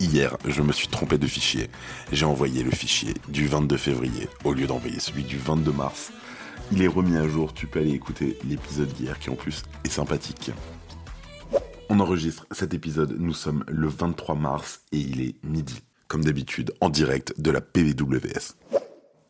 hier je me suis trompé de fichier. J'ai envoyé le fichier du 22 février au lieu d'envoyer celui du 22 mars. Il est remis à jour, tu peux aller écouter l'épisode d'hier qui en plus est sympathique. On enregistre cet épisode, nous sommes le 23 mars et il est midi, comme d'habitude en direct de la PVWS.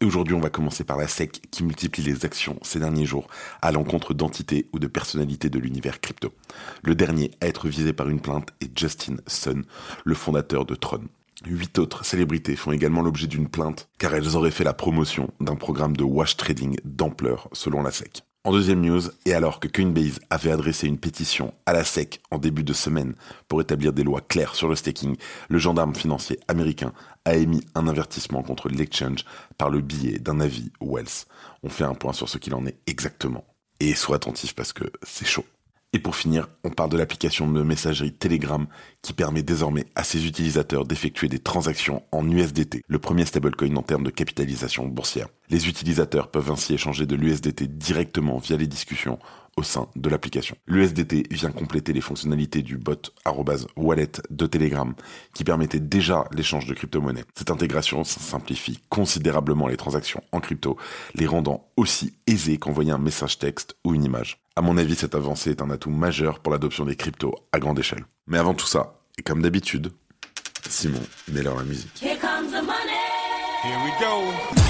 Et aujourd'hui, on va commencer par la SEC qui multiplie les actions ces derniers jours à l'encontre d'entités ou de personnalités de l'univers crypto. Le dernier à être visé par une plainte est Justin Sun, le fondateur de Tron. Huit autres célébrités font également l'objet d'une plainte car elles auraient fait la promotion d'un programme de wash trading d'ampleur selon la SEC. En deuxième news, et alors que Coinbase avait adressé une pétition à la SEC en début de semaine pour établir des lois claires sur le staking, le gendarme financier américain a émis un avertissement contre l'exchange par le biais d'un avis Wells. On fait un point sur ce qu'il en est exactement. Et sois attentif parce que c'est chaud. Et pour finir, on parle de l'application de messagerie Telegram qui permet désormais à ses utilisateurs d'effectuer des transactions en USDT, le premier stablecoin en termes de capitalisation boursière. Les utilisateurs peuvent ainsi échanger de l'USDT directement via les discussions au sein de l'application. L'USDT vient compléter les fonctionnalités du bot wallet de Telegram qui permettait déjà l'échange de crypto-monnaies. Cette intégration simplifie considérablement les transactions en crypto, les rendant aussi aisées qu'envoyer un message texte ou une image. À mon avis, cette avancée est un atout majeur pour l'adoption des cryptos à grande échelle. Mais avant tout ça, et comme d'habitude, Simon, mets-leur la musique. Here comes the money. Here we go.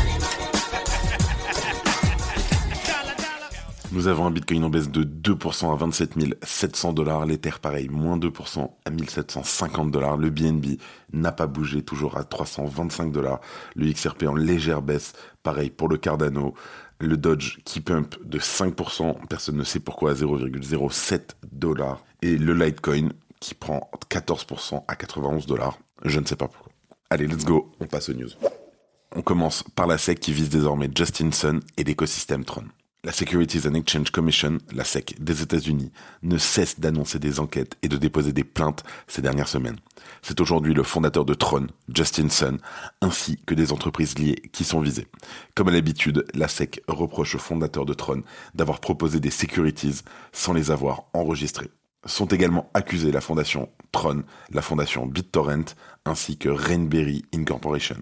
Nous avons un Bitcoin en baisse de 2% à 27 700 dollars. L'Ether, pareil, moins 2% à 1750 dollars. Le BNB n'a pas bougé, toujours à 325 dollars. Le XRP en légère baisse, pareil pour le Cardano. Le Dodge qui pump de 5%, personne ne sait pourquoi, à 0,07 dollars. Et le Litecoin qui prend 14% à 91 dollars. Je ne sais pas pourquoi. Allez, let's go, on passe aux news. On commence par la SEC qui vise désormais Justin Sun et l'écosystème Tron. La Securities and Exchange Commission, la SEC des États-Unis, ne cesse d'annoncer des enquêtes et de déposer des plaintes ces dernières semaines. C'est aujourd'hui le fondateur de Tron, Justin Sun, ainsi que des entreprises liées qui sont visées. Comme à l'habitude, la SEC reproche au fondateur de Tron d'avoir proposé des securities sans les avoir enregistrées. Sont également accusés la fondation Tron, la fondation BitTorrent, ainsi que Rainberry Incorporation,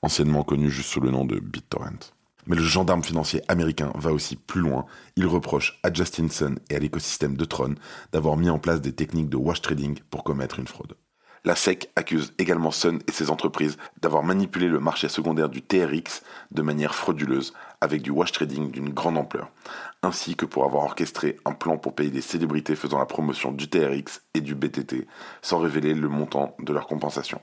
anciennement connue juste sous le nom de BitTorrent. Mais le gendarme financier américain va aussi plus loin. Il reproche à Justin Sun et à l'écosystème de Tron d'avoir mis en place des techniques de wash trading pour commettre une fraude. La SEC accuse également Sun et ses entreprises d'avoir manipulé le marché secondaire du TRX de manière frauduleuse avec du wash trading d'une grande ampleur, ainsi que pour avoir orchestré un plan pour payer des célébrités faisant la promotion du TRX et du BTT sans révéler le montant de leur compensation.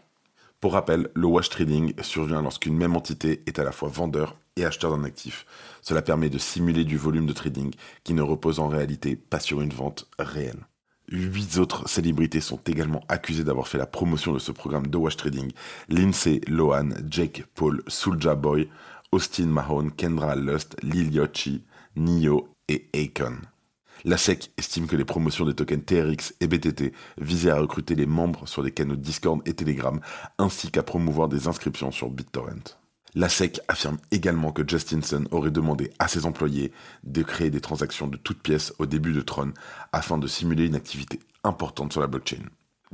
Pour rappel, le wash trading survient lorsqu'une même entité est à la fois vendeur et acheteur d'un actif. Cela permet de simuler du volume de trading qui ne repose en réalité pas sur une vente réelle. Huit autres célébrités sont également accusées d'avoir fait la promotion de ce programme de wash trading. Lindsay Lohan, Jake Paul, Soulja Boy, Austin Mahone, Kendra Lust, Lil Yachty, Nio et Akon. La SEC estime que les promotions des tokens TRX et BTT visaient à recruter les membres sur des canaux Discord et Telegram, ainsi qu'à promouvoir des inscriptions sur BitTorrent. La SEC affirme également que Justinson aurait demandé à ses employés de créer des transactions de toutes pièces au début de Tron afin de simuler une activité importante sur la blockchain.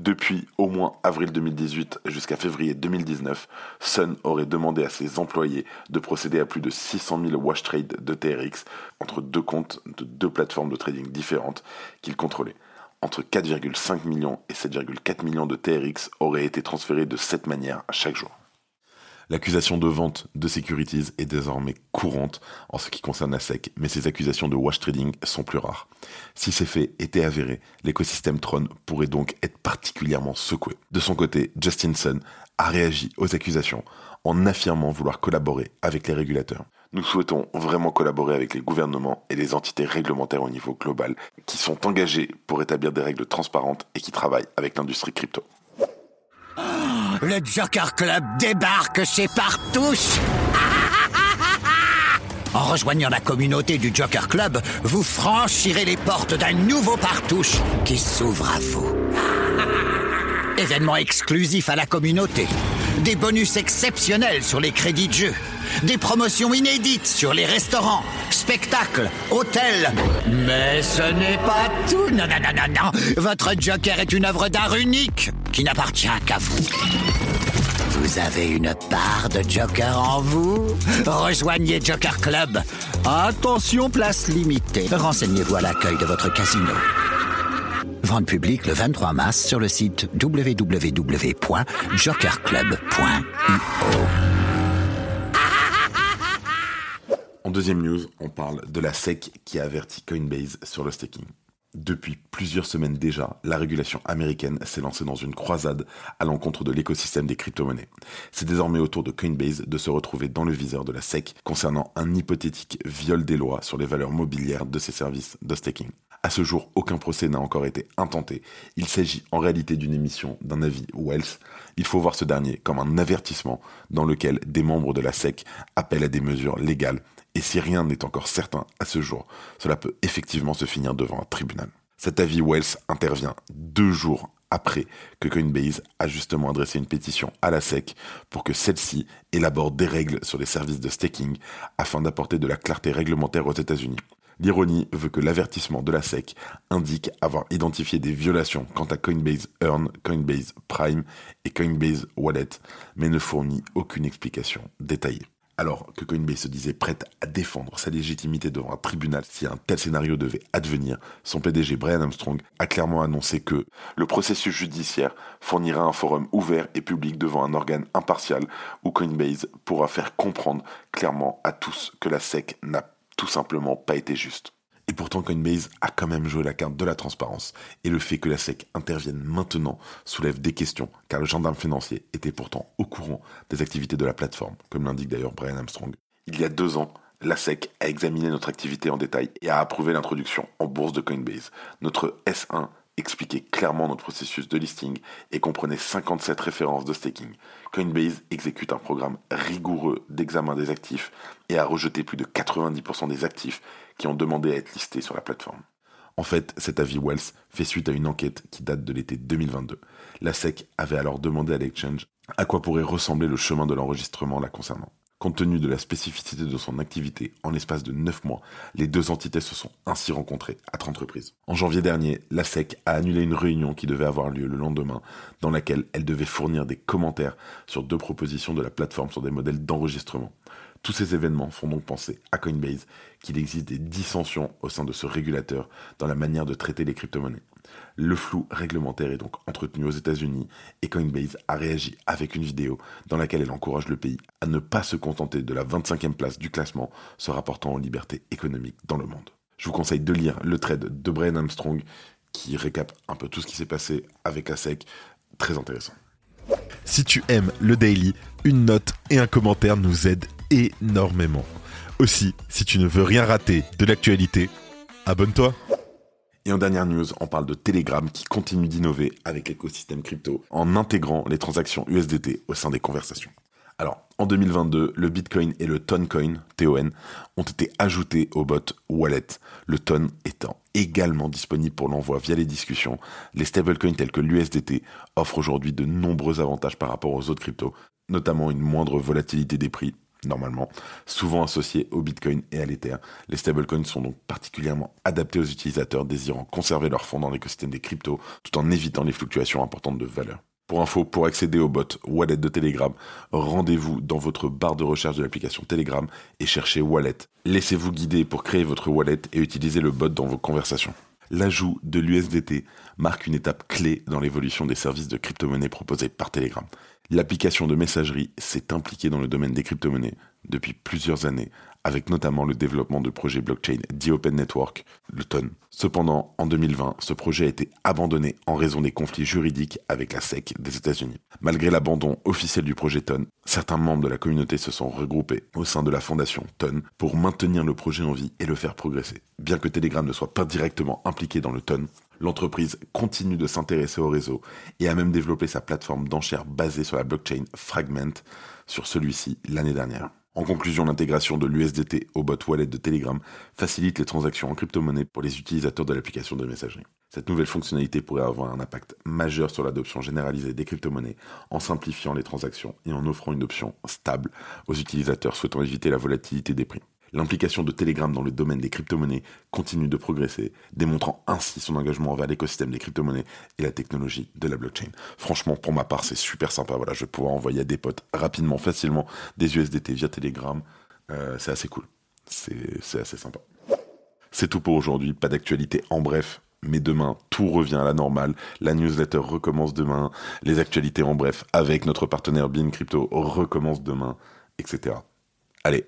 Depuis au moins avril 2018 jusqu'à février 2019, Sun aurait demandé à ses employés de procéder à plus de 600 000 wash trades de TRX entre deux comptes de deux plateformes de trading différentes qu'il contrôlait. Entre 4,5 millions et 7,4 millions de TRX auraient été transférés de cette manière chaque jour. L'accusation de vente de securities est désormais courante en ce qui concerne la SEC, mais ces accusations de wash trading sont plus rares. Si ces faits étaient avérés, l'écosystème Tron pourrait donc être particulièrement secoué. De son côté, Justin Sun a réagi aux accusations en affirmant vouloir collaborer avec les régulateurs. Nous souhaitons vraiment collaborer avec les gouvernements et les entités réglementaires au niveau global qui sont engagés pour établir des règles transparentes et qui travaillent avec l'industrie crypto. Le Joker Club débarque chez Partouche En rejoignant la communauté du Joker Club, vous franchirez les portes d'un nouveau Partouche qui s'ouvre à vous. Événement exclusif à la communauté. Des bonus exceptionnels sur les crédits de jeu. Des promotions inédites sur les restaurants, spectacles, hôtels. Mais ce n'est pas tout. Non, non, non, non, non. Votre Joker est une œuvre d'art unique qui n'appartient qu'à vous. Vous avez une part de Joker en vous Rejoignez Joker Club. Attention, place limitée. Renseignez-vous à l'accueil de votre casino. Vente publique le 23 mars sur le site www.jokerclub.io. En deuxième news, on parle de la SEC qui a averti Coinbase sur le staking. Depuis plusieurs semaines déjà, la régulation américaine s'est lancée dans une croisade à l'encontre de l'écosystème des crypto-monnaies. C'est désormais au tour de Coinbase de se retrouver dans le viseur de la SEC concernant un hypothétique viol des lois sur les valeurs mobilières de ses services de staking. À ce jour, aucun procès n'a encore été intenté. Il s'agit en réalité d'une émission d'un avis Wells. Il faut voir ce dernier comme un avertissement dans lequel des membres de la SEC appellent à des mesures légales et si rien n'est encore certain à ce jour, cela peut effectivement se finir devant un tribunal. Cet avis Wells intervient deux jours après que Coinbase a justement adressé une pétition à la SEC pour que celle-ci élabore des règles sur les services de staking afin d'apporter de la clarté réglementaire aux États-Unis. L'ironie veut que l'avertissement de la SEC indique avoir identifié des violations quant à Coinbase Earn, Coinbase Prime et Coinbase Wallet, mais ne fournit aucune explication détaillée. Alors que Coinbase se disait prête à défendre sa légitimité devant un tribunal si un tel scénario devait advenir, son PDG Brian Armstrong a clairement annoncé que le processus judiciaire fournira un forum ouvert et public devant un organe impartial où Coinbase pourra faire comprendre clairement à tous que la SEC n'a tout simplement pas été juste. Et pourtant, Coinbase a quand même joué la carte de la transparence. Et le fait que la SEC intervienne maintenant soulève des questions, car le gendarme financier était pourtant au courant des activités de la plateforme, comme l'indique d'ailleurs Brian Armstrong. Il y a deux ans, la SEC a examiné notre activité en détail et a approuvé l'introduction en bourse de Coinbase. Notre S1 expliquait clairement notre processus de listing et comprenait 57 références de staking. Coinbase exécute un programme rigoureux d'examen des actifs et a rejeté plus de 90% des actifs qui ont demandé à être listés sur la plateforme. En fait, cet avis Wells fait suite à une enquête qui date de l'été 2022. La SEC avait alors demandé à l'exchange à quoi pourrait ressembler le chemin de l'enregistrement la concernant. Compte tenu de la spécificité de son activité, en l'espace de 9 mois, les deux entités se sont ainsi rencontrées à 30 reprises. En janvier dernier, la SEC a annulé une réunion qui devait avoir lieu le lendemain, dans laquelle elle devait fournir des commentaires sur deux propositions de la plateforme sur des modèles d'enregistrement. Tous ces événements font donc penser à Coinbase qu'il existe des dissensions au sein de ce régulateur dans la manière de traiter les crypto-monnaies. Le flou réglementaire est donc entretenu aux États-Unis et Coinbase a réagi avec une vidéo dans laquelle elle encourage le pays à ne pas se contenter de la 25e place du classement se rapportant aux libertés économiques dans le monde. Je vous conseille de lire le trade de Brian Armstrong qui récap un peu tout ce qui s'est passé avec la SEC. Très intéressant. Si tu aimes le daily, une note et un commentaire nous aident énormément. Aussi, si tu ne veux rien rater de l'actualité, abonne-toi. Et en dernière news, on parle de Telegram qui continue d'innover avec l'écosystème crypto en intégrant les transactions USDT au sein des conversations. Alors, en 2022, le Bitcoin et le Toncoin, TON, ont été ajoutés au bot Wallet, le Ton étant également disponible pour l'envoi via les discussions. Les stablecoins tels que l'USDT offrent aujourd'hui de nombreux avantages par rapport aux autres cryptos, notamment une moindre volatilité des prix, normalement, souvent associés au Bitcoin et à l'Ether. Les stablecoins sont donc particulièrement adaptés aux utilisateurs désirant conserver leurs fonds dans l'écosystème des cryptos, tout en évitant les fluctuations importantes de valeur. Pour info, pour accéder au bot Wallet de Telegram, rendez-vous dans votre barre de recherche de l'application Telegram et cherchez Wallet. Laissez-vous guider pour créer votre wallet et utilisez le bot dans vos conversations. L'ajout de l'USDT marque une étape clé dans l'évolution des services de crypto-monnaie proposés par Telegram. L'application de messagerie s'est impliquée dans le domaine des crypto-monnaies depuis plusieurs années, avec notamment le développement de projets blockchain d'Open Network, le TON. Cependant, en 2020, ce projet a été abandonné en raison des conflits juridiques avec la SEC des États-Unis. Malgré l'abandon officiel du projet TON, certains membres de la communauté se sont regroupés au sein de la fondation TON pour maintenir le projet en vie et le faire progresser. Bien que Telegram ne soit pas directement impliqué dans le TON, L'entreprise continue de s'intéresser au réseau et a même développé sa plateforme d'enchères basée sur la blockchain Fragment sur celui-ci l'année dernière. En conclusion, l'intégration de l'USDT au bot wallet de Telegram facilite les transactions en crypto-monnaie pour les utilisateurs de l'application de messagerie. Cette nouvelle fonctionnalité pourrait avoir un impact majeur sur l'adoption généralisée des crypto-monnaies en simplifiant les transactions et en offrant une option stable aux utilisateurs souhaitant éviter la volatilité des prix. L'implication de Telegram dans le domaine des crypto-monnaies continue de progresser, démontrant ainsi son engagement envers l'écosystème des crypto-monnaies et la technologie de la blockchain. Franchement, pour ma part, c'est super sympa. Voilà, je vais pouvoir envoyer à des potes rapidement, facilement des USDT via Telegram. Euh, c'est assez cool. C'est assez sympa. C'est tout pour aujourd'hui. Pas d'actualité en bref. Mais demain, tout revient à la normale. La newsletter recommence demain. Les actualités en bref avec notre partenaire Bean Crypto recommencent demain, etc. Allez,